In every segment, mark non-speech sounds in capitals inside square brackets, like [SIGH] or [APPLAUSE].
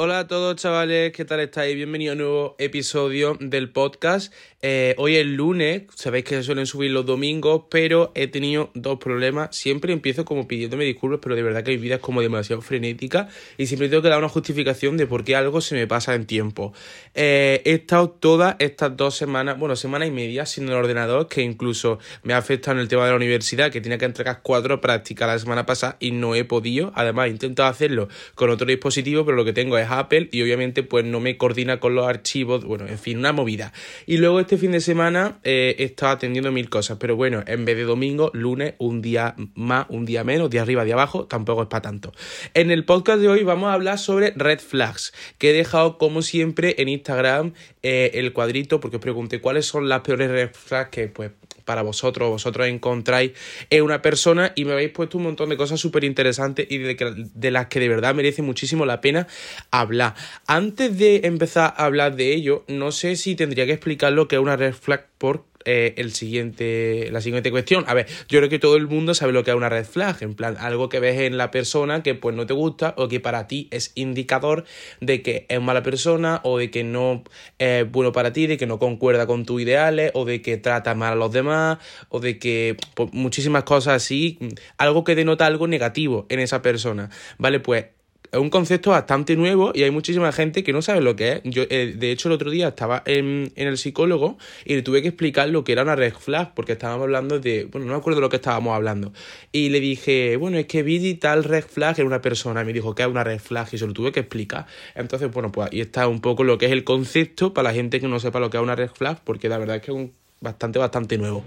Hola a todos chavales, ¿qué tal estáis? Bienvenido a un nuevo episodio del podcast. Eh, hoy es lunes, sabéis que se suelen subir los domingos, pero he tenido dos problemas. Siempre empiezo como pidiéndome disculpas, pero de verdad que mi vida es como demasiado frenética y siempre tengo que dar una justificación de por qué algo se me pasa en tiempo. Eh, he estado todas estas dos semanas, bueno, semana y media sin el ordenador, que incluso me ha afectado en el tema de la universidad, que tenía que entregar cuatro prácticas la semana pasada y no he podido. Además, he intentado hacerlo con otro dispositivo, pero lo que tengo es Apple y obviamente pues no me coordina con los archivos, bueno, en fin, una movida. Y luego este fin de semana eh, he estado atendiendo mil cosas, pero bueno, en vez de domingo, lunes, un día más, un día menos, de arriba, de abajo, tampoco es para tanto. En el podcast de hoy vamos a hablar sobre red flags, que he dejado como siempre en Instagram eh, el cuadrito porque os pregunté cuáles son las peores red flags que pues para vosotros, vosotros encontráis en una persona y me habéis puesto un montón de cosas súper interesantes y de, de, las que de verdad merece muchísimo la pena hablar. Antes de empezar a hablar de ello, no sé si tendría que explicar lo que es una red flag por eh, el siguiente, la siguiente cuestión. A ver, yo creo que todo el mundo sabe lo que es una red flag, en plan, algo que ves en la persona que pues no te gusta o que para ti es indicador de que es mala persona o de que no es bueno para ti, de que no concuerda con tus ideales o de que trata mal a los demás o de que pues, muchísimas cosas así, algo que denota algo negativo en esa persona. Vale, pues es un concepto bastante nuevo y hay muchísima gente que no sabe lo que es. Yo, eh, de hecho, el otro día estaba en, el psicólogo y le tuve que explicar lo que era una red flag, porque estábamos hablando de. Bueno, no me acuerdo de lo que estábamos hablando. Y le dije, bueno, es que vi tal red flag en una persona. Y me dijo, ¿qué es una red flag? Y se lo tuve que explicar. Entonces, bueno, pues ahí está un poco lo que es el concepto para la gente que no sepa lo que es una red flag, porque la verdad es que es un bastante, bastante nuevo.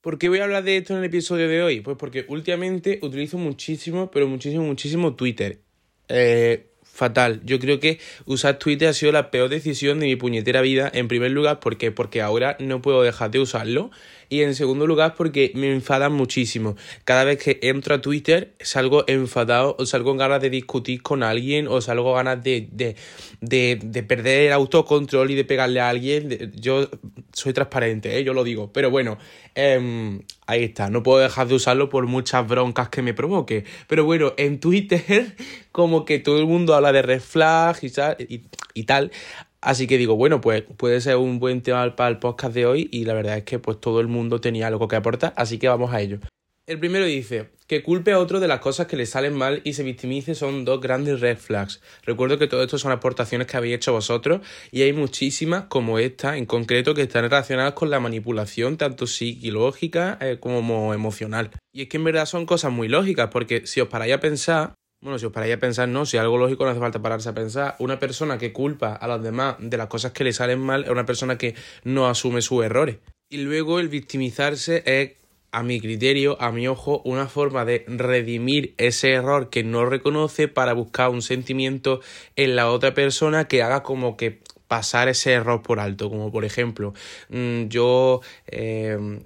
¿Por qué voy a hablar de esto en el episodio de hoy? Pues porque últimamente utilizo muchísimo, pero muchísimo, muchísimo Twitter eh, fatal. Yo creo que usar Twitter ha sido la peor decisión de mi puñetera vida. En primer lugar, porque ahora no puedo dejar de usarlo. Y en segundo lugar, porque me enfadan muchísimo. Cada vez que entro a Twitter, salgo enfadado o salgo con ganas de discutir con alguien o salgo ganas de, de, de, de perder el autocontrol y de pegarle a alguien. Yo soy transparente, ¿eh? yo lo digo. Pero bueno, eh, ahí está. No puedo dejar de usarlo por muchas broncas que me provoque. Pero bueno, en Twitter, [LAUGHS] como que todo el mundo habla de red flag y, y tal. Así que digo, bueno, pues puede ser un buen tema para el podcast de hoy y la verdad es que pues todo el mundo tenía algo que aportar, así que vamos a ello. El primero dice, que culpe a otro de las cosas que le salen mal y se victimice son dos grandes red flags. Recuerdo que todo esto son aportaciones que habéis hecho vosotros y hay muchísimas como esta en concreto que están relacionadas con la manipulación tanto psicológica eh, como emocional. Y es que en verdad son cosas muy lógicas porque si os paráis a pensar, bueno, si os paráis a pensar, no, si algo lógico no hace falta pararse a pensar. Una persona que culpa a los demás de las cosas que le salen mal es una persona que no asume sus errores. Y luego el victimizarse es, a mi criterio, a mi ojo, una forma de redimir ese error que no reconoce para buscar un sentimiento en la otra persona que haga como que pasar ese error por alto. Como por ejemplo, mm, yo... Eh,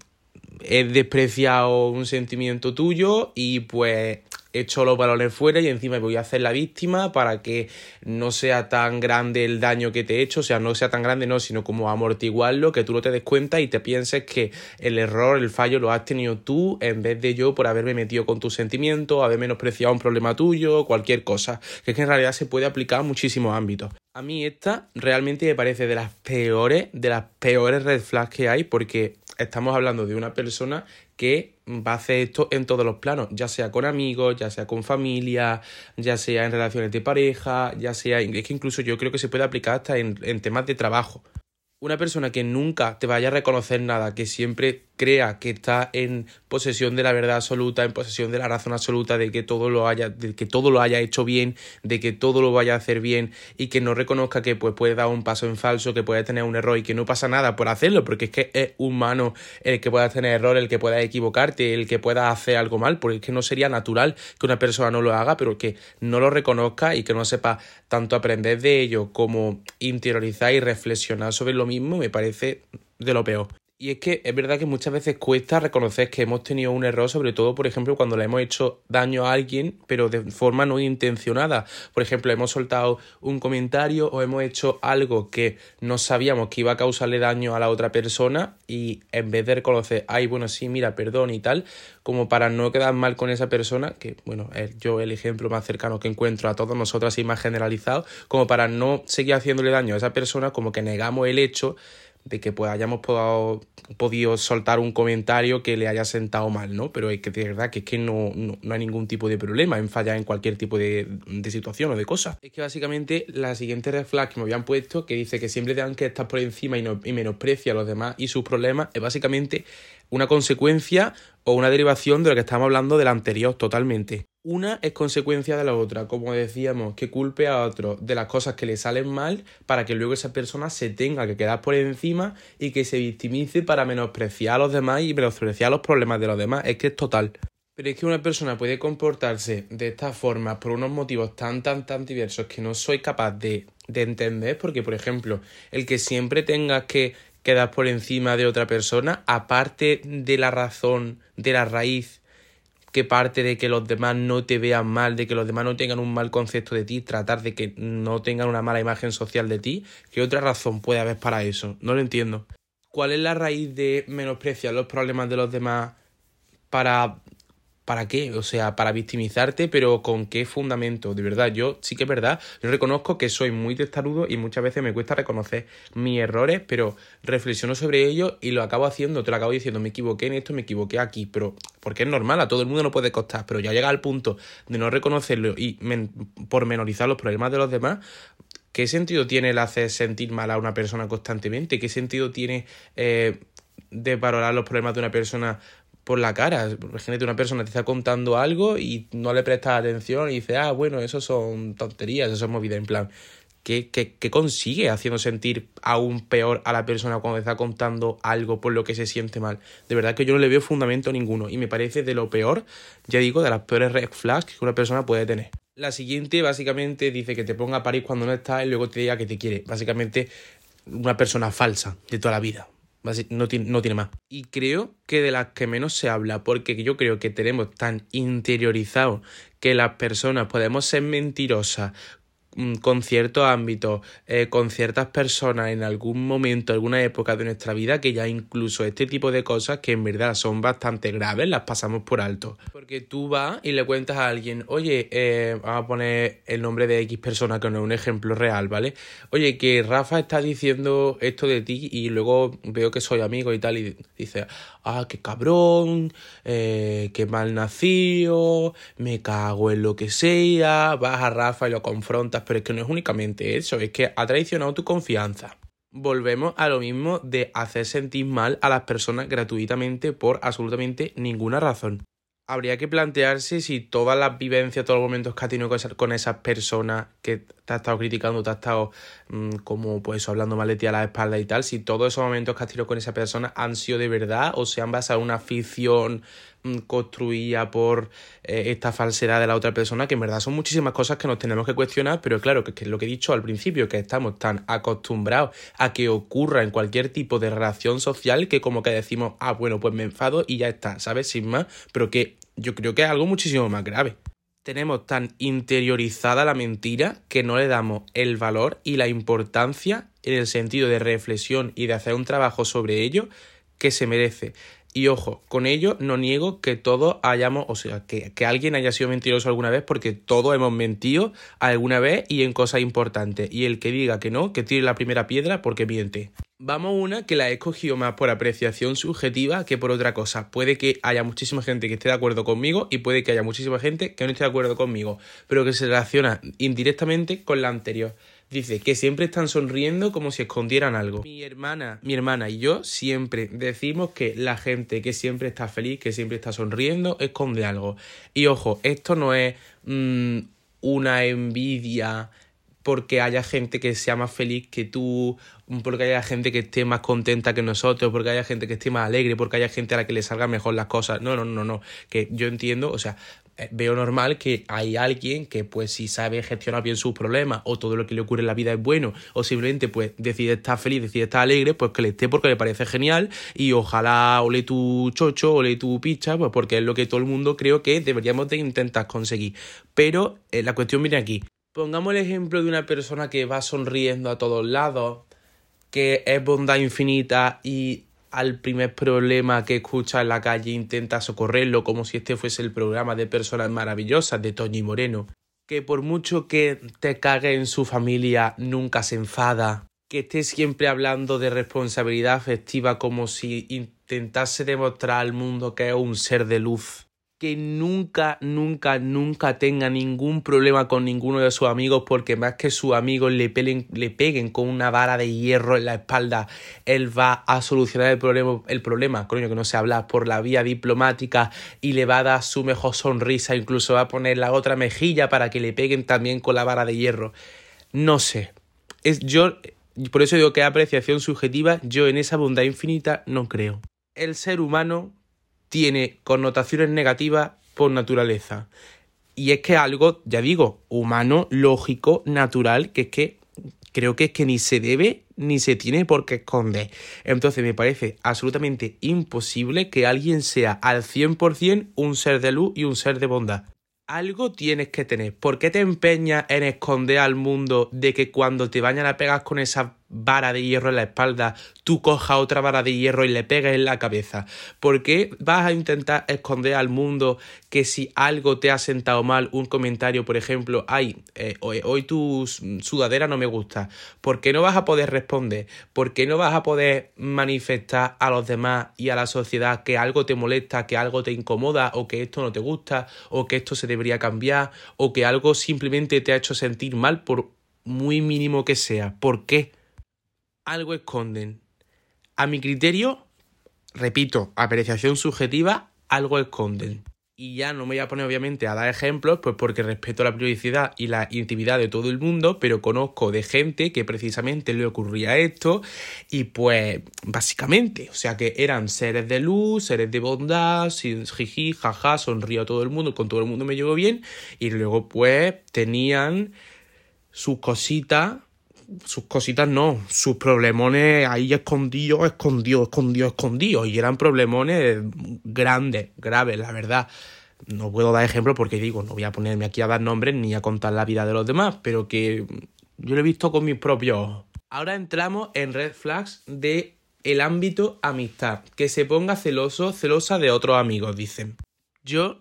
he despreciado un sentimiento tuyo y pues echo los balones fuera y encima voy a hacer la víctima para que no sea tan grande el daño que te he hecho, o sea, no sea tan grande, no, sino como amortiguarlo, que tú no te des cuenta y te pienses que el error, el fallo lo has tenido tú en vez de yo por haberme metido con tus sentimientos, haber menospreciado un problema tuyo, cualquier cosa, que es que en realidad se puede aplicar a muchísimos ámbitos. A mí esta realmente me parece de las peores, de las peores red flags que hay porque estamos hablando de una persona que va a hacer esto en todos los planos, ya sea con amigos, ya sea con familia, ya sea en relaciones de pareja, ya sea, es que incluso yo creo que se puede aplicar hasta en, en temas de trabajo. Una persona que nunca te vaya a reconocer nada, que siempre crea que está en posesión de la verdad absoluta, en posesión de la razón absoluta, de que todo lo haya, de que todo lo haya hecho bien, de que todo lo vaya a hacer bien y que no reconozca que pues, puede dar un paso en falso, que puede tener un error y que no pasa nada por hacerlo, porque es que es humano el que pueda tener error, el que pueda equivocarte, el que pueda hacer algo mal, porque es que no sería natural que una persona no lo haga, pero que no lo reconozca y que no sepa tanto aprender de ello como interiorizar y reflexionar sobre lo mismo, me parece de lo peor. Y es que es verdad que muchas veces cuesta reconocer que hemos tenido un error, sobre todo, por ejemplo, cuando le hemos hecho daño a alguien, pero de forma no intencionada. Por ejemplo, hemos soltado un comentario o hemos hecho algo que no sabíamos que iba a causarle daño a la otra persona y en vez de reconocer, ay, bueno, sí, mira, perdón y tal, como para no quedar mal con esa persona, que bueno, es yo el ejemplo más cercano que encuentro a todos nosotros y más generalizado, como para no seguir haciéndole daño a esa persona, como que negamos el hecho de que pues hayamos podido soltar un comentario que le haya sentado mal, ¿no? Pero es que de verdad que es que no, no, hay ningún tipo de problema en fallar en cualquier tipo de, de, situación o de cosa. Es que básicamente la siguiente red que me habían puesto, que dice que siempre tengan que estar por encima y, no, y menosprecia a los demás y sus problemas, es básicamente una consecuencia o una derivación de lo que estamos hablando del anterior totalmente. Una es consecuencia de la otra, como decíamos, que culpe a otro de las cosas que le salen mal para que luego esa persona se tenga que quedar por encima y que se victimice para menospreciar a los demás y menospreciar los problemas de los demás. Es que es total. Pero es que una persona puede comportarse de esta forma por unos motivos tan, tan, tan diversos que no soy capaz de, de entender, porque, por ejemplo, el que siempre tengas que quedar por encima de otra persona, aparte de la razón, de la raíz que parte de que los demás no te vean mal, de que los demás no tengan un mal concepto de ti, tratar de que no tengan una mala imagen social de ti, ¿qué otra razón puede haber para eso? No lo entiendo. ¿Cuál es la raíz de menospreciar los problemas de los demás para ¿Para qué? O sea, para victimizarte, pero ¿con qué fundamento? De verdad, yo sí que es verdad, yo reconozco que soy muy testarudo y muchas veces me cuesta reconocer mis errores, pero reflexiono sobre ellos y lo acabo haciendo, te lo acabo diciendo, me equivoqué en esto, me equivoqué aquí, pero porque es normal, a todo el mundo no puede costar, pero ya llega al punto de no reconocerlo y pormenorizar los problemas de los demás, ¿qué sentido tiene el hacer sentir mal a una persona constantemente? ¿Qué sentido tiene... Eh, de los problemas de una persona por la cara. Imagínate, una persona te está contando algo y no le prestas atención y dice, ah, bueno, eso son tonterías, eso es movida. En plan, ¿qué, qué, qué consigue haciendo sentir aún peor a la persona cuando está contando algo por lo que se siente mal? De verdad que yo no le veo fundamento ninguno y me parece de lo peor, ya digo, de las peores red flags que una persona puede tener. La siguiente básicamente dice que te ponga a París cuando no estás y luego te diga que te quiere. Básicamente una persona falsa de toda la vida. No tiene, no tiene más. Y creo que de las que menos se habla, porque yo creo que tenemos tan interiorizado que las personas podemos ser mentirosas con ciertos ámbitos, eh, con ciertas personas en algún momento, alguna época de nuestra vida, que ya incluso este tipo de cosas que en verdad son bastante graves, las pasamos por alto. Porque tú vas y le cuentas a alguien, oye, eh, vamos a poner el nombre de X persona, que no es un ejemplo real, ¿vale? Oye, que Rafa está diciendo esto de ti y luego veo que soy amigo y tal, y dice, ah, qué cabrón, eh, qué mal nacido, me cago en lo que sea, vas a Rafa y lo confrontas, pero es que no es únicamente eso, es que ha traicionado tu confianza. Volvemos a lo mismo de hacer sentir mal a las personas gratuitamente por absolutamente ninguna razón habría que plantearse si todas las vivencias, todos los momentos que has tenido con esas personas que te ha estado criticando, te ha estado mm, como pues hablando mal de ti a la espalda y tal, si todos esos momentos que has tenido con esa persona han sido de verdad o se han basado en una ficción construida por eh, esta falsedad de la otra persona, que en verdad son muchísimas cosas que nos tenemos que cuestionar, pero claro, que, que es lo que he dicho al principio, que estamos tan acostumbrados a que ocurra en cualquier tipo de relación social que como que decimos, ah, bueno, pues me enfado y ya está, ¿sabes? Sin más, pero que yo creo que es algo muchísimo más grave. Tenemos tan interiorizada la mentira que no le damos el valor y la importancia en el sentido de reflexión y de hacer un trabajo sobre ello que se merece. Y ojo, con ello no niego que todos hayamos, o sea, que, que, alguien haya sido mentiroso alguna vez, porque todos hemos mentido alguna vez y en cosas importantes. Y el que diga que no, que tire la primera piedra porque miente. Vamos a una que la he escogido más por apreciación subjetiva que por otra cosa. Puede que haya muchísima gente que esté de acuerdo conmigo y puede que haya muchísima gente que no esté de acuerdo conmigo, pero que se relaciona indirectamente con la anterior. Dice que siempre están sonriendo como si escondieran algo. Mi hermana, mi hermana y yo siempre decimos que la gente que siempre está feliz, que siempre está sonriendo, esconde algo. Y ojo, esto no es mm, una envidia porque haya gente que sea más feliz que tú, porque haya gente que esté más contenta que nosotros, porque haya gente que esté más alegre, porque haya gente a la que le salgan mejor las cosas. No, no, no, no. Que yo entiendo, o sea, veo normal que hay alguien que pues si sabe gestionar bien sus problemas o todo lo que le ocurre en la vida es bueno o simplemente pues decide estar feliz, decide estar alegre, pues que le esté porque le parece genial y ojalá ole tu chocho, ole tu picha, pues porque es lo que todo el mundo creo que deberíamos de intentar conseguir. Pero eh, la cuestión viene aquí. Pongamos el ejemplo de una persona que va sonriendo a todos lados, que es bondad infinita y al primer problema que escucha en la calle intenta socorrerlo como si este fuese el programa de personas maravillosas de Toñi Moreno, que por mucho que te cague en su familia nunca se enfada, que esté siempre hablando de responsabilidad afectiva como si intentase demostrar al mundo que es un ser de luz que nunca, nunca, nunca tenga ningún problema con ninguno de sus amigos porque más que sus amigos le, le peguen con una vara de hierro en la espalda, él va a solucionar el problema, el problema, coño, que no se habla, por la vía diplomática y le va a dar su mejor sonrisa, incluso va a poner la otra mejilla para que le peguen también con la vara de hierro. No sé. Es, yo, por eso digo que apreciación subjetiva, yo en esa bondad infinita no creo. El ser humano tiene connotaciones negativas por naturaleza. Y es que algo, ya digo, humano, lógico, natural, que es que creo que es que ni se debe ni se tiene por qué esconder. Entonces me parece absolutamente imposible que alguien sea al 100% un ser de luz y un ser de bondad. Algo tienes que tener. ¿Por qué te empeñas en esconder al mundo de que cuando te vayan a pegar con esa vara de hierro en la espalda, tú cojas otra vara de hierro y le pegues en la cabeza? ¿Por qué vas a intentar esconder al mundo que si algo te ha sentado mal, un comentario, por ejemplo, ay, eh, hoy, tu sudadera no me gusta? ¿Por qué no vas a poder responder? ¿Por qué no vas a poder manifestar a los demás y a la sociedad que algo te molesta, que algo te incomoda o que esto no te gusta o que esto se debería cambiar o que algo simplemente te ha hecho sentir mal por muy mínimo que sea? ¿Por qué? Algo esconden. A mi criterio, repito, apreciación subjetiva, algo esconden. Y ya no me voy a poner obviamente a dar ejemplos, pues porque respeto la privacidad y la intimidad de todo el mundo, pero conozco de gente que precisamente le ocurría esto y pues básicamente, o sea que eran seres de luz, seres de bondad, sin jiji, jaja, sonrío a todo el mundo, con todo el mundo me llevo bien y luego pues tenían sus cositas sus cositas no, sus problemones ahí escondidos, escondidos, escondidos, escondidos. Y eran problemones grandes, graves, la verdad. No puedo dar ejemplo porque digo, no voy a ponerme aquí a dar nombres ni a contar la vida de los demás, pero que yo lo he visto con mis propios. Ahora entramos en red flags de el ámbito amistad. Que se ponga celoso, celosa de otros amigos, dicen. Yo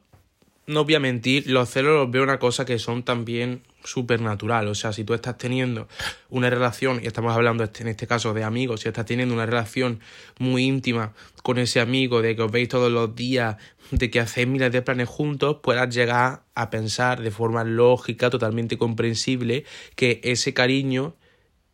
no voy a mentir, los celos los veo una cosa que son también supernatural. O sea, si tú estás teniendo una relación, y estamos hablando en este caso de amigos, si estás teniendo una relación muy íntima con ese amigo, de que os veis todos los días, de que hacéis miles de planes juntos, puedas llegar a pensar de forma lógica, totalmente comprensible, que ese cariño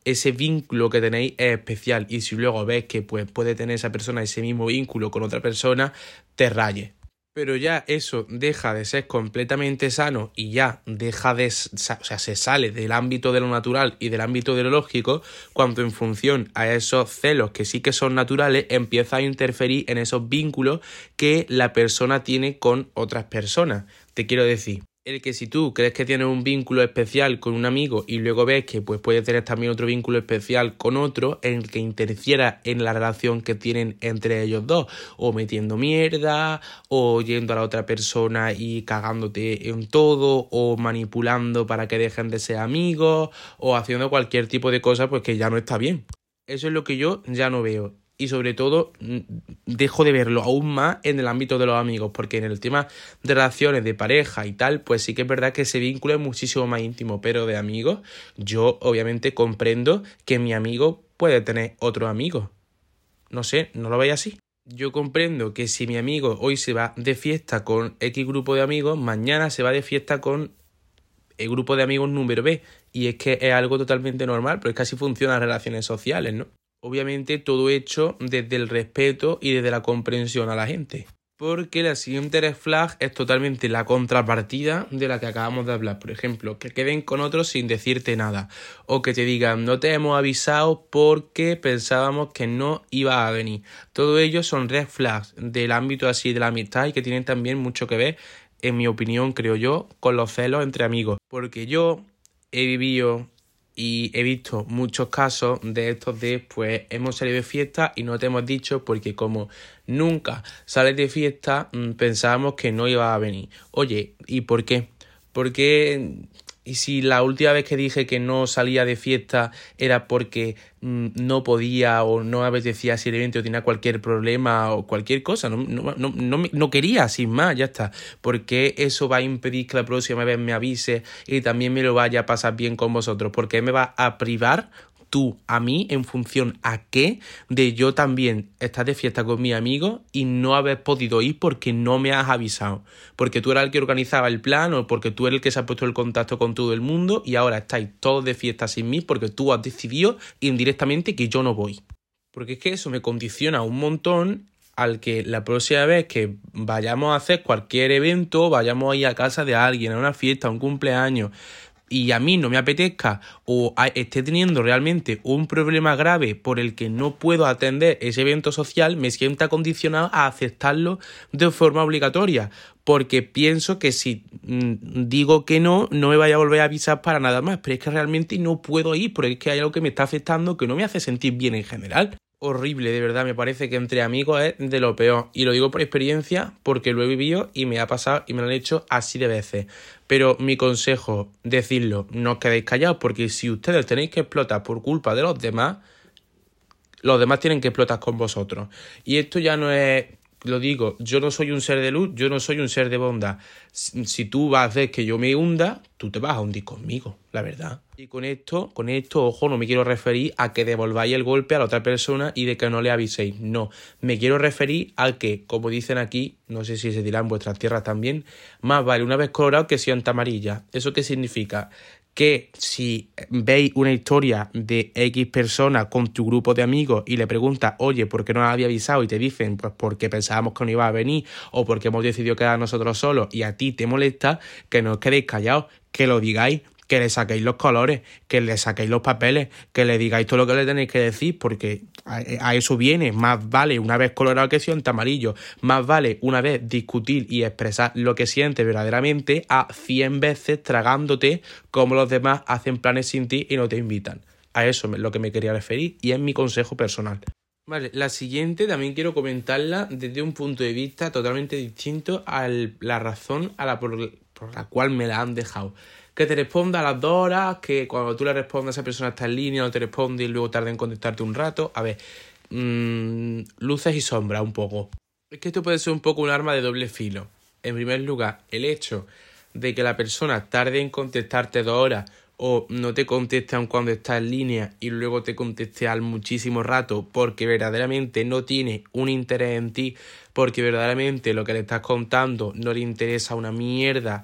ese vínculo que tenéis es especial y si luego ves que pues, puede tener esa persona ese mismo vínculo con otra persona, te rayes pero ya eso deja de ser completamente sano y ya deja de, o sea, se sale del ámbito de lo natural y del ámbito de lo lógico, cuando en función a esos celos que sí que son naturales, empieza a interferir en esos vínculos que la persona tiene con otras personas. Te quiero decir, el que si tú crees que tienes un vínculo especial con un amigo y luego ves que pues puede tener también otro vínculo especial con otro, en el que interfiera en la relación que tienen entre ellos dos, o metiendo mierda, o yendo a la otra persona y cagándote en todo, o manipulando para que dejen de ser amigos, o haciendo cualquier tipo de cosa, pues que ya no está bien. Eso es lo que yo ya no veo y sobre todo mm, dejo de verlo aún más en el ámbito de los amigos, porque en el tema de relaciones de pareja y tal, pues sí que es verdad que ese vínculo es muchísimo más íntimo, pero de amigos, yo obviamente comprendo que mi amigo puede tener otro amigo. No sé, ¿no lo veis así? Yo comprendo que si mi amigo hoy se va de fiesta con X grupo de amigos, mañana se va de fiesta con el grupo de amigos número B. Y es que es algo totalmente normal, pero es que así funcionan las relaciones sociales, ¿no? Obviamente todo hecho desde el respeto y desde la comprensión a la gente. Porque la siguiente red flag es totalmente la contrapartida de la que acabamos de hablar. Por ejemplo, que queden con otros sin decirte nada. O que te digan, no te hemos avisado porque pensábamos que no iba a venir. Todo ello son red flags del ámbito así de la amistad y que tienen también mucho que ver en mi opinión, creo yo, con los celos entre amigos. Porque yo he vivido y he visto muchos casos de estos de pues hemos salido de fiesta y no te hemos dicho porque como nunca sales de fiesta mm, pensábamos que no iba a venir. Oye, ¿y por qué? Porque y si la última vez que dije que no salía de fiesta era porque mm, no podía o no apetecía si el evento tenía cualquier problema o cualquier cosa, no, no, no, no, quería, sin más, ya está. Porque eso va a impedir que la próxima vez me avise y también me lo vaya a pasar bien con vosotros. Porque me va a privar tú a mí en función a qué de yo también estar de fiesta con mi amigo y no haber podido ir porque no me has avisado. Porque tú eras el que organizaba el plan o porque tú eres el que se ha puesto el contacto con todo el mundo y ahora estáis todos de fiesta sin mí porque tú has decidido indirectamente que yo no voy. Porque es que eso me condiciona un montón al que la próxima vez que vayamos a hacer cualquier evento, vayamos a ir a casa de alguien, a una fiesta, a un cumpleaños, y a mí no me apetezca o esté teniendo realmente un problema grave por el que no puedo atender ese evento social, me sienta condicionado a aceptarlo de forma obligatoria, porque pienso que si mm, digo que no, no me vaya a volver a avisar para nada más, pero es que realmente no puedo ir, porque es que hay algo que me está afectando que no me hace sentir bien en general horrible, de verdad, me parece que entre amigos es de lo peor. Y lo digo por experiencia, porque lo he vivido y me ha pasado y me lo han hecho así de veces. Pero mi consejo, decirlo, no os quedéis callados, porque si ustedes tenéis que explotar por culpa de los demás, los demás tienen que explotar con vosotros. Y esto ya no es lo digo, yo no soy un ser de luz, yo no soy un ser de bondad. Si tú vas a hacer que yo me hunda, tú te vas a hundir conmigo, la verdad. Y con esto, con esto, ojo, no me quiero referir a que devolváis el golpe a la otra persona y de que no le aviséis. No, me quiero referir a que, como dicen aquí, no sé si se dirá en vuestras tierras también, más vale una vez colorado que sienta amarilla. ¿Eso qué significa? Que si veis una historia de X persona con tu grupo de amigos y le preguntas, oye, ¿por qué no había avisado? Y te dicen, pues porque pensábamos que no iba a venir o porque hemos decidido quedar nosotros solos y a ti te molesta, que no os quedéis callados, que lo digáis, que le saquéis los colores, que le saquéis los papeles, que le digáis todo lo que le tenéis que decir, porque a, eso viene. Más vale una vez colorado que siente amarillo, más vale una vez discutir y expresar lo que siente verdaderamente a 100 veces tragándote como los demás hacen planes sin ti y no te invitan. A eso es lo que me quería referir y es mi consejo personal. Vale, la siguiente también quiero comentarla desde un punto de vista totalmente distinto a la razón a la por la cual me la han dejado que te responda a las dos horas, que cuando tú le respondas esa persona está en línea, no te responde y luego tarda en contestarte un rato. A ver, mmm, luces y sombras un poco. Es que esto puede ser un poco un arma de doble filo. En primer lugar, el hecho de que la persona tarde en contestarte dos horas o no te conteste aun cuando está en línea y luego te conteste al muchísimo rato porque verdaderamente no tiene un interés en ti, porque verdaderamente lo que le estás contando no le interesa una mierda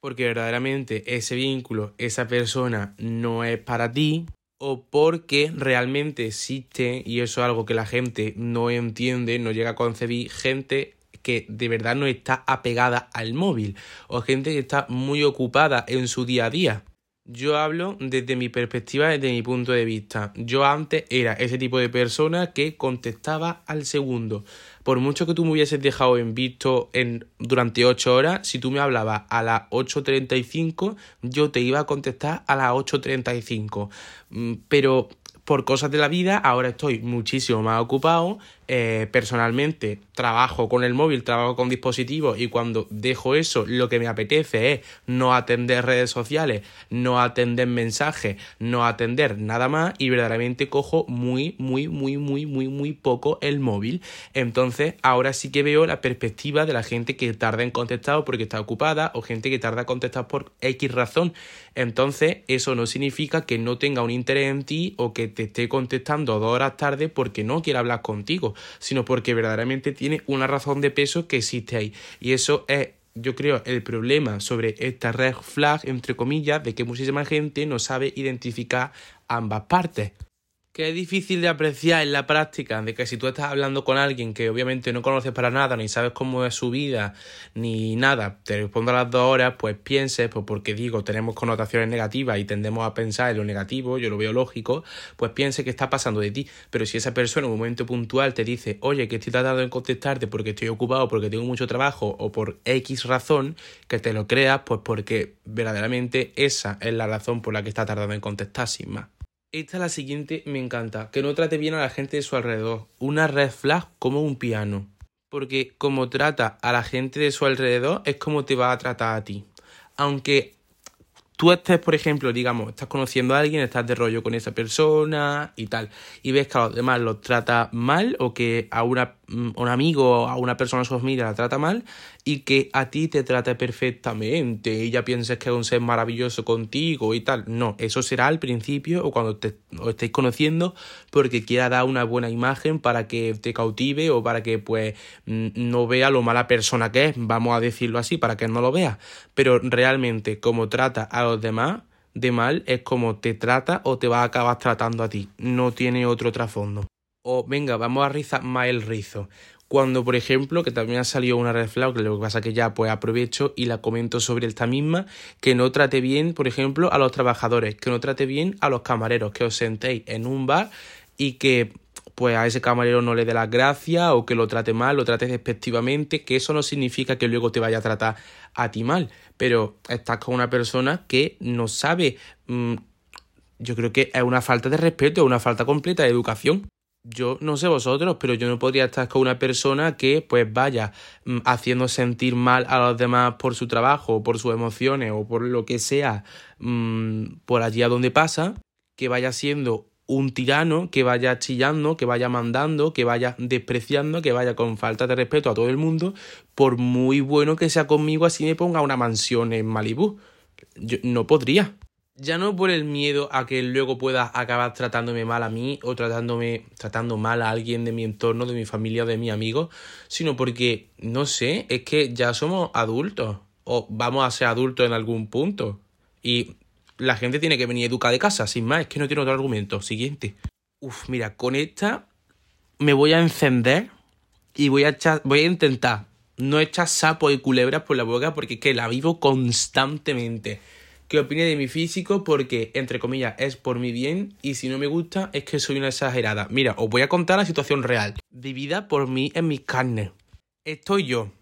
porque verdaderamente ese vínculo, esa persona no es para ti, o porque realmente existe, y eso es algo que la gente no entiende, no llega a concebir, gente que de verdad no está apegada al móvil, o gente que está muy ocupada en su día a día. Yo hablo desde mi perspectiva, desde mi punto de vista. Yo antes era ese tipo de persona que contestaba al segundo. Por mucho que tú me hubieses dejado en visto en, durante 8 horas, si tú me hablabas a las 8.35, yo te iba a contestar a las 8.35. Mm, pero por cosas de la vida, ahora estoy muchísimo más ocupado eh, personalmente trabajo con el móvil, trabajo con dispositivos y cuando dejo eso lo que me apetece es no atender redes sociales, no atender mensajes, no atender nada más y verdaderamente cojo muy, muy, muy, muy, muy, muy poco el móvil. Entonces ahora sí que veo la perspectiva de la gente que tarda en contestar porque está ocupada o gente que tarda en contestar por X razón. Entonces eso no significa que no tenga un interés en ti o que te esté contestando dos horas tarde porque no quiera hablar contigo sino porque verdaderamente tiene una razón de peso que existe ahí. Y eso es yo creo, el problema sobre esta red flag, entre comillas, de que muchísima gente no sabe identificar ambas partes que es difícil de apreciar en la práctica, de que si tú estás hablando con alguien que obviamente no conoces para nada, ni sabes cómo es su vida, ni nada, te respondo a las dos horas, pues pienses, pues porque digo, tenemos connotaciones negativas y tendemos a pensar en lo negativo, yo lo veo lógico, pues piense que está pasando de ti. Pero si esa persona en un momento puntual te dice, oye, que estoy tratando de contestarte porque estoy ocupado, porque tengo mucho trabajo o por X razón, que te lo creas, pues porque verdaderamente esa es la razón por la que está tardando en contestar sin más. Esta la siguiente me encanta, que no trate bien a la gente de su alrededor. Una red flag como un piano. Porque como trata a la gente de su alrededor es como te va a tratar a ti. Aunque tú estés, por ejemplo, digamos, estás conociendo a alguien, estás de rollo con esa persona y tal, y ves que a los demás los trata mal o que a una, mm, un amigo o a una persona de su familia la trata mal y que a ti te trate perfectamente y ya que es un ser maravilloso contigo y tal. No, eso será al principio o cuando te, os estéis conociendo porque quiera dar una buena imagen para que te cautive o para que pues no vea lo mala persona que es, vamos a decirlo así, para que no lo vea. Pero realmente como trata a los demás de mal es como te trata o te va a acabar tratando a ti. No tiene otro trasfondo. O venga, vamos a rizar más el rizo. Cuando, por ejemplo, que también ha salido una red flag, lo que pasa que ya pues aprovecho y la comento sobre esta misma, que no trate bien, por ejemplo, a los trabajadores, que no trate bien a los camareros, que os sentéis en un bar y que pues a ese camarero no le dé las gracias o que lo trate mal, lo trate despectivamente, que eso no significa que luego te vaya a tratar a ti mal, pero estás con una persona que no sabe, mm, yo creo que es una falta de respeto, es una falta completa de educación. Yo no sé vosotros, pero yo no podría estar con una persona que pues vaya mm, haciendo sentir mal a los demás por su trabajo, por sus emociones o por lo que sea, mm, por allí a donde pasa, que vaya siendo un tirano que vaya chillando, que vaya mandando, que vaya despreciando, que vaya con falta de respeto a todo el mundo, por muy bueno que sea conmigo, así me ponga una mansión en Malibú. Yo no podría. Ya no por el miedo a que luego pueda acabar tratándome mal a mí o tratándome, tratando mal a alguien de mi entorno, de mi familia o de mi amigo, sino porque, no sé, es que ya somos adultos o vamos a ser adultos en algún punto. Y la gente tiene que venir educada de casa, sin más, es que no tiene otro argumento. Siguiente. Uf, mira, con esta me voy a encender y voy a, echar, voy a intentar no echar sapos y culebras por la boca porque es que la vivo constantemente. ¿Qué opine de mi físico? Porque, entre comillas, es por mi bien y si no me gusta es que soy una exagerada. Mira, os voy a contar la situación real, vivida por mí en mis carnes. Estoy yo,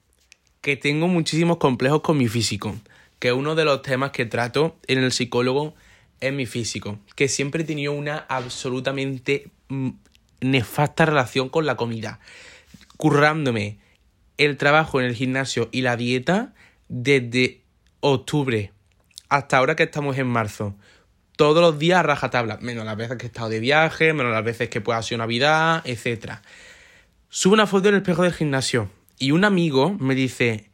que tengo muchísimos complejos con mi físico que uno de los temas que trato en el psicólogo es mi físico, que siempre he tenido una absolutamente mm, nefasta relación con la comida, currándome el trabajo en el gimnasio y la dieta desde octubre hasta ahora que estamos en marzo. Todos los días a rajatabla, menos las veces que he estado de viaje, menos las veces que pueda ser Navidad, etc. Subo una foto en el espejo del gimnasio y un amigo me dice,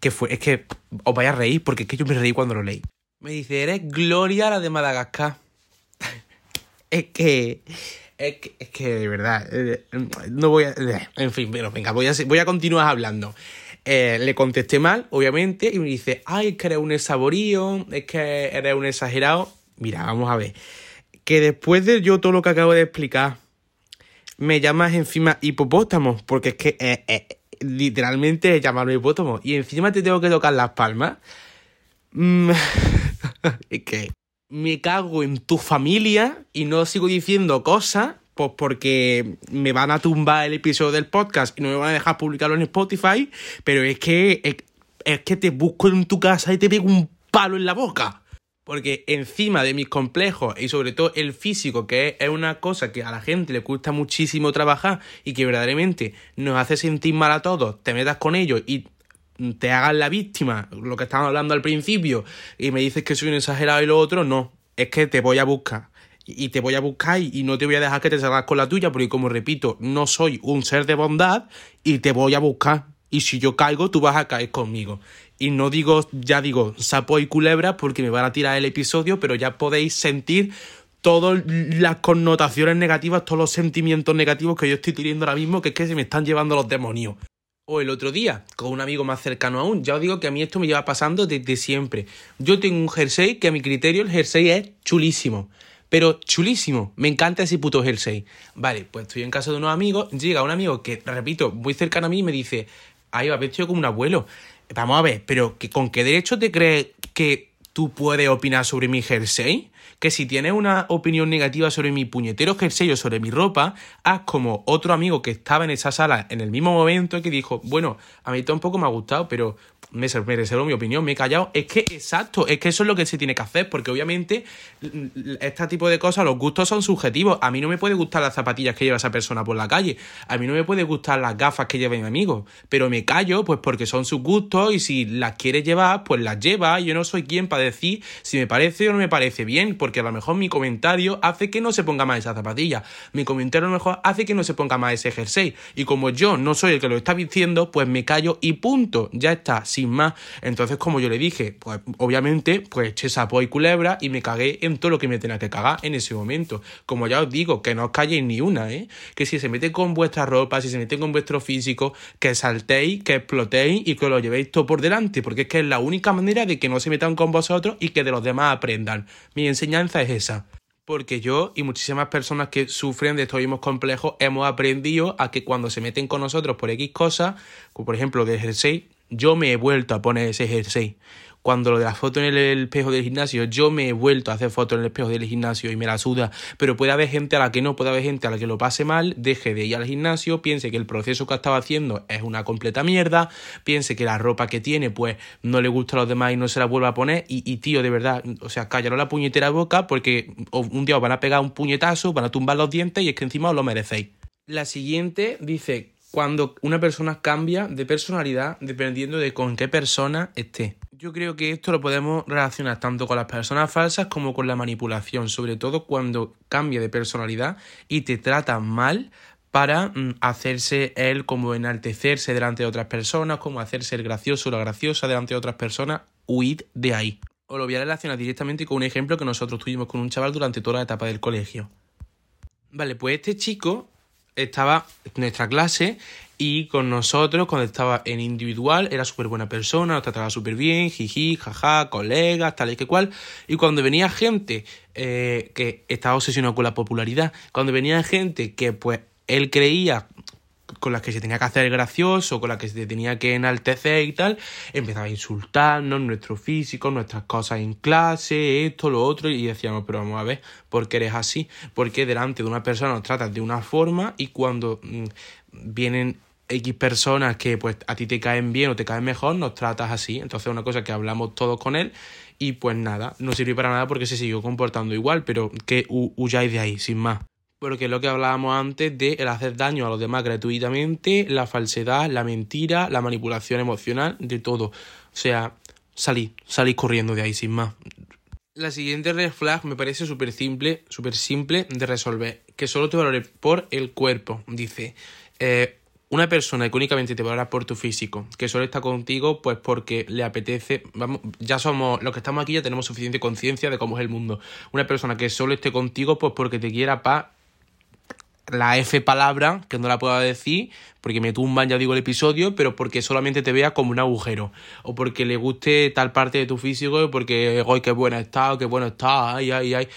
que fue, es que os vais a reír porque es que yo me reí cuando lo leí. Me dice, eres Gloria la de Madagascar. [LAUGHS] es que... Es que, es que de verdad, eh, no voy a... En fin, pero venga, voy a, voy a continuar hablando. Eh, le contesté mal, obviamente, y me dice, ay, es que eres un saborío, es que eres un exagerado. Mira, vamos a ver. Que después de yo todo lo que acabo de explicar, me llamas encima hipopótamo, porque es que eh, literalmente llamarme hipótomo y encima te tengo que tocar las palmas. Mm, [LAUGHS] es que me cago en tu familia y no sigo diciendo cosas, pues porque me van a tumbar el episodio del podcast y no me van a dejar publicarlo en Spotify, pero es que es, es que te busco en tu casa y te pego un palo en la boca. Porque encima de mis complejos y sobre todo el físico, que es una cosa que a la gente le cuesta muchísimo trabajar y que verdaderamente nos hace sentir mal a todos, te metas con ellos y te hagas la víctima, lo que estábamos hablando al principio, y me dices que soy un exagerado y lo otro, no, es que te voy a buscar. Y te voy a buscar y no te voy a dejar que te salgas con la tuya, porque como repito, no soy un ser de bondad y te voy a buscar. Y si yo caigo, tú vas a caer conmigo. Y no digo, ya digo, sapo y culebra porque me van a tirar el episodio, pero ya podéis sentir todas las connotaciones negativas, todos los sentimientos negativos que yo estoy teniendo ahora mismo, que es que se me están llevando los demonios. O el otro día, con un amigo más cercano aún, ya os digo que a mí esto me lleva pasando desde siempre. Yo tengo un jersey que a mi criterio el jersey es chulísimo, pero chulísimo, me encanta ese puto jersey. Vale, pues estoy en casa de unos amigos, llega un amigo que, repito, muy cercano a mí y me dice, ay, va vestido como un abuelo. Vamos a ver, pero ¿con qué derecho te crees que tú puedes opinar sobre mi jersey? Que si tienes una opinión negativa sobre mi puñetero jersey o sobre mi ropa, haz como otro amigo que estaba en esa sala en el mismo momento que dijo, bueno, a mí tampoco me ha gustado, pero me, reservo mi opinión, me he callado. Es que, exacto, es que eso es lo que se tiene que hacer, porque obviamente este tipo de cosas, los gustos son subjetivos. A mí no me puede gustar las zapatillas que lleva esa persona por la calle, a mí no me puede gustar las gafas que lleva mi amigo, pero me callo, pues porque son sus gustos y si las quiere llevar, pues las lleva. Yo no soy quien para decir si me parece o no me parece bien, porque a lo mejor mi comentario hace que no se ponga más esa zapatilla, mi comentario a lo mejor hace que no se ponga más ese jersey, y como yo no soy el que lo está diciendo, pues me callo y punto, ya está más. Entonces, como yo le dije, pues obviamente, pues eché sapo y culebra y me cagué en todo lo que me tenía que cagar en ese momento. Como ya os digo, que no os calléis ni una, ¿eh? Que si se mete con vuestra ropa, si se mete con vuestro físico, que saltéis, que explotéis y que lo llevéis todo por delante, porque es que es la única manera de que no se metan con vosotros y que de los demás aprendan. Mi enseñanza es esa. Porque yo y muchísimas personas que sufren de estos mismos complejos hemos aprendido a que cuando se meten con nosotros por X cosas, como por ejemplo de jersey, yo me he vuelto a poner ese jersey. Cuando lo de la foto en el espejo del gimnasio, yo me he vuelto a hacer fotos en el espejo del gimnasio y me la suda. Pero puede haber gente a la que no, puede haber gente a la que lo pase mal, deje de ir al gimnasio, piense que el proceso que estaba haciendo es una completa mierda, piense que la ropa que tiene, pues no le gusta a los demás y no se la vuelva a poner. Y, tío, de verdad, o sea, cállalo la puñetera boca porque un día os van a pegar un puñetazo, van a tumbar los dientes y es que encima os lo merecéis. La siguiente dice cuando una persona cambia de personalidad dependiendo de con qué persona esté. Yo creo que esto lo podemos relacionar tanto con las personas falsas como con la manipulación, sobre todo cuando cambia de personalidad y te trata mal para mm, hacerse él como enaltecerse delante de otras personas, como hacerse el gracioso o la graciosa delante de otras personas, huid de ahí. Os lo voy a relacionar directamente con un ejemplo que nosotros tuvimos con un chaval durante toda la etapa del colegio. Vale, pues este chico estaba en nuestra clase y con nosotros cuando estaba en individual era súper buena persona, nos trataba súper bien, jiji, jaja, colegas, tal y que cual. Y cuando venía gente eh, que estaba obsesionado con la popularidad, cuando venía gente que pues él creía con las que se tenía que hacer gracioso, con las que se tenía que enaltecer y tal, empezaba a insultarnos, nuestro físico, nuestras cosas en clase, esto, lo otro, y decíamos, pero vamos a ver, ¿por qué eres así? Porque delante de una persona nos tratas de una forma y cuando mm, vienen X personas que pues a ti te caen bien o te caen mejor, nos tratas así. Entonces una cosa que hablamos todos con él y pues nada, no sirvió para nada porque se siguió comportando igual, pero que huyáis de ahí, sin más porque es lo que hablábamos antes de el hacer daño a los demás gratuitamente, la falsedad, la mentira, la manipulación emocional, de todo. O sea, salí, salí corriendo de ahí sin más. La siguiente red flag me parece súper simple, súper simple de resolver, que solo te valore por el cuerpo. Dice, eh, una persona que únicamente te valora por tu físico, que solo está contigo pues porque le apetece, vamos, ya somos, los que estamos aquí ya tenemos suficiente conciencia de cómo es el mundo. Una persona que solo esté contigo pues porque te quiera para la F palabra, que no la puedo decir, porque me tumban, ya digo, el episodio, pero porque solamente te vea como un agujero, o porque le guste tal parte de tu físico, porque, hoy qué buena está, qué bueno está, ay, ay, ay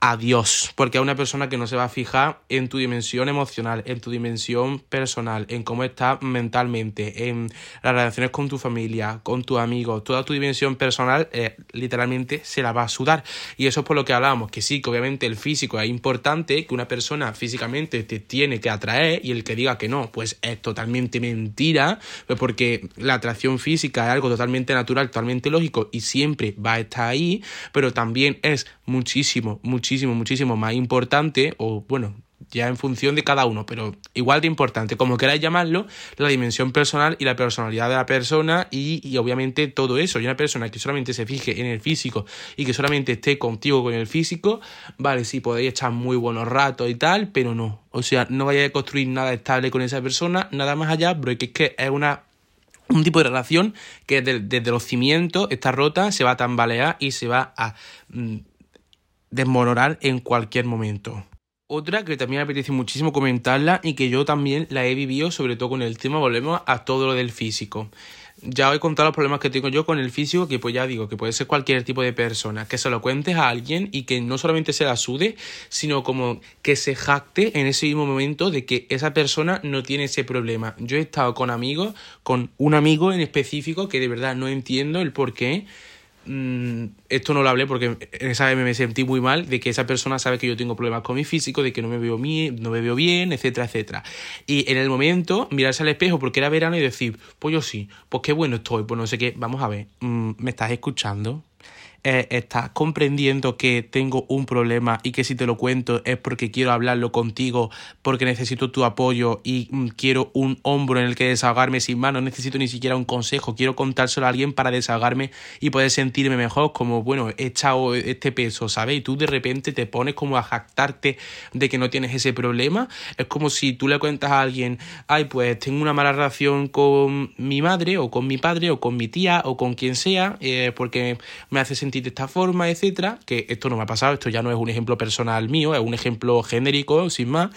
adiós, porque a una persona que no se va a fijar en tu dimensión emocional, en tu dimensión personal, en cómo estás mentalmente, en las relaciones con tu familia, con tus amigos, toda tu dimensión personal, eh, literalmente se la va a sudar. Y eso es por lo que hablábamos, que sí, que obviamente el físico es importante, que una persona físicamente te tiene que atraer y el que diga que no, pues es totalmente mentira, pues porque la atracción física es algo totalmente natural, totalmente lógico y siempre va a estar ahí, pero también es muchísimo, muchísimo, muchísimo más importante, o bueno, ya en función de cada uno, pero igual de importante, como queráis llamarlo, la dimensión personal y la personalidad de la persona y, obviamente todo eso. Y una persona que solamente se fije en el físico y que solamente esté contigo con el físico, vale, sí, podéis echar muy buenos ratos y tal, pero no. O sea, no vayáis a construir nada estable con esa persona, nada más allá, porque es que es una un tipo de relación que desde, los cimientos está rota, se va a tambalear y se va a mm, desmoronar en cualquier momento. Otra que también me apetece muchísimo comentarla y que yo también la he vivido, sobre todo con el tema, volvemos a todo lo del físico. Ya he contado los problemas que tengo yo con el físico, que pues ya digo, que puede ser cualquier tipo de persona, que se lo cuentes a alguien y que no solamente se la sude, sino como que se jacte en ese mismo momento de que esa persona no tiene ese problema. Yo he estado con amigos, con un amigo en específico que de verdad no entiendo el por qué Mm, esto no lo hablé porque esa vez me sentí muy mal de que esa persona sabe que yo tengo problemas con mi físico, de que no me veo, no me veo bien, etcétera, etcétera. Y en el momento, mirarse al espejo porque era verano y decir, pues yo sí, pues qué bueno estoy, pues no sé qué, vamos a ver, mm, ¿me estás escuchando? Eh, estás comprendiendo que tengo un problema y que si te lo cuento es porque quiero hablarlo contigo, porque necesito tu apoyo y mm, quiero un hombro en el que desahogarme sin más, no necesito ni siquiera un consejo, quiero contárselo a alguien para desahogarme y poder sentirme mejor, como bueno, he echado este peso, ¿sabes? Y tú de repente te pones como a jactarte de que no tienes ese problema, es como si tú le cuentas a alguien, ay, pues tengo una mala relación con mi madre o con mi padre o con mi tía o con quien sea, eh, porque me hace sentir de esta forma, etcétera, que esto no me ha pasado, esto ya no es un ejemplo personal mío, es un ejemplo genérico, sin más.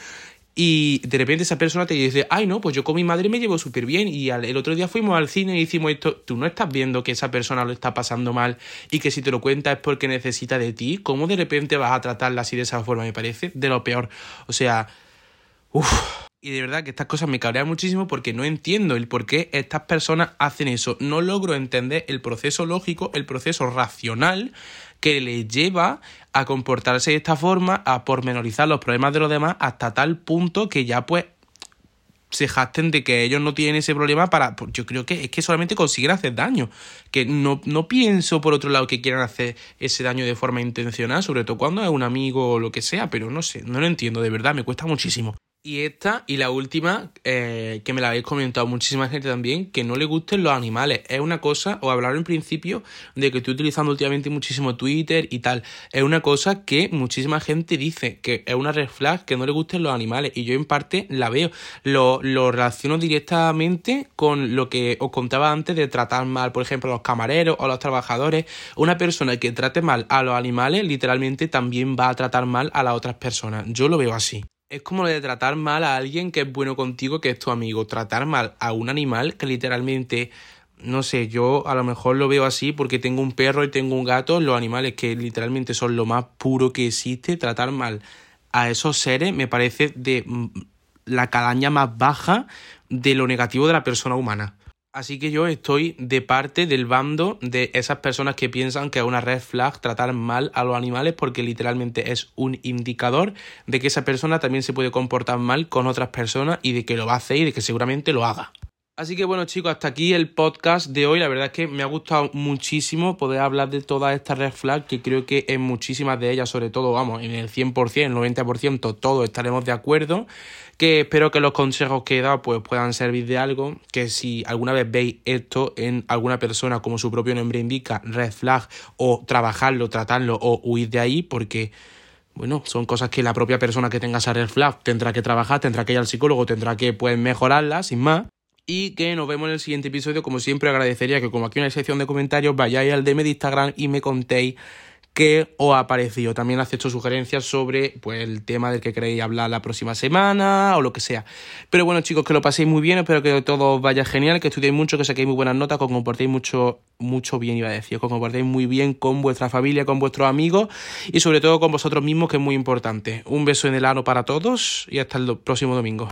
Y de repente esa persona te dice, ay no, pues yo con mi madre me llevo súper bien y el otro día fuimos al cine y hicimos esto, tú no estás viendo que esa persona lo está pasando mal y que si te lo cuenta es porque necesita de ti, ¿cómo de repente vas a tratarla así de esa forma? Me parece de lo peor. O sea, uff. Y de verdad que estas cosas me cabrean muchísimo porque no entiendo el por qué estas personas hacen eso. No logro entender el proceso lógico, el proceso racional que les lleva a comportarse de esta forma, a pormenorizar los problemas de los demás hasta tal punto que ya pues se jacten de que ellos no tienen ese problema para. Pues, yo creo que es que solamente consiguen hacer daño. Que no, no pienso, por otro lado, que quieran hacer ese daño de forma intencional, sobre todo cuando es un amigo o lo que sea, pero no sé, no lo entiendo, de verdad, me cuesta muchísimo. Y esta y la última, eh, que me la habéis comentado muchísima gente también, que no le gusten los animales. Es una cosa, o hablar en principio de que estoy utilizando últimamente muchísimo Twitter y tal. Es una cosa que muchísima gente dice, que es una red flag, que no le gusten los animales. Y yo en parte la veo. Lo, lo relaciono directamente con lo que os contaba antes de tratar mal, por ejemplo, a los camareros o a los trabajadores. Una persona que trate mal a los animales, literalmente también va a tratar mal a las otras personas. Yo lo veo así. Es como lo de tratar mal a alguien que es bueno contigo, que es tu amigo. Tratar mal a un animal que literalmente, no sé, yo a lo mejor lo veo así porque tengo un perro y tengo un gato, los animales que literalmente son lo más puro que existe. Tratar mal a esos seres me parece de mm, la calaña más baja de lo negativo de la persona humana. Así que yo estoy de parte del bando de esas personas que piensan que es una red flag tratar mal a los animales porque literalmente es un indicador de que esa persona también se puede comportar mal con otras personas y de que lo va a hacer y de que seguramente lo haga. Así que bueno chicos, hasta aquí el podcast de hoy. La verdad es que me ha gustado muchísimo poder hablar de todas estas red flags, que creo que en muchísimas de ellas, sobre todo, vamos, en el 100%, el 90%, todos estaremos de acuerdo. Que espero que los consejos que he dado pues, puedan servir de algo. Que si alguna vez veis esto en alguna persona, como su propio nombre indica, red flag, o trabajarlo, tratarlo o huir de ahí, porque bueno, son cosas que la propia persona que tenga esa red flag tendrá que trabajar, tendrá que ir al psicólogo, tendrá que pues mejorarla, sin más. Y que nos vemos en el siguiente episodio. Como siempre, agradecería que, como aquí en la sección de comentarios, vayáis al DM de Instagram y me contéis qué os ha parecido. También acepto sugerencias sobre pues, el tema del que queréis hablar la próxima semana o lo que sea. Pero bueno, chicos, que lo paséis muy bien. Espero que todo vaya genial, que estudiéis mucho, que saquéis muy buenas notas, que os comportéis mucho, mucho bien, iba a decir. Que os comportéis muy bien con vuestra familia, con vuestros amigos y sobre todo con vosotros mismos, que es muy importante. Un beso en el ano para todos y hasta el próximo domingo.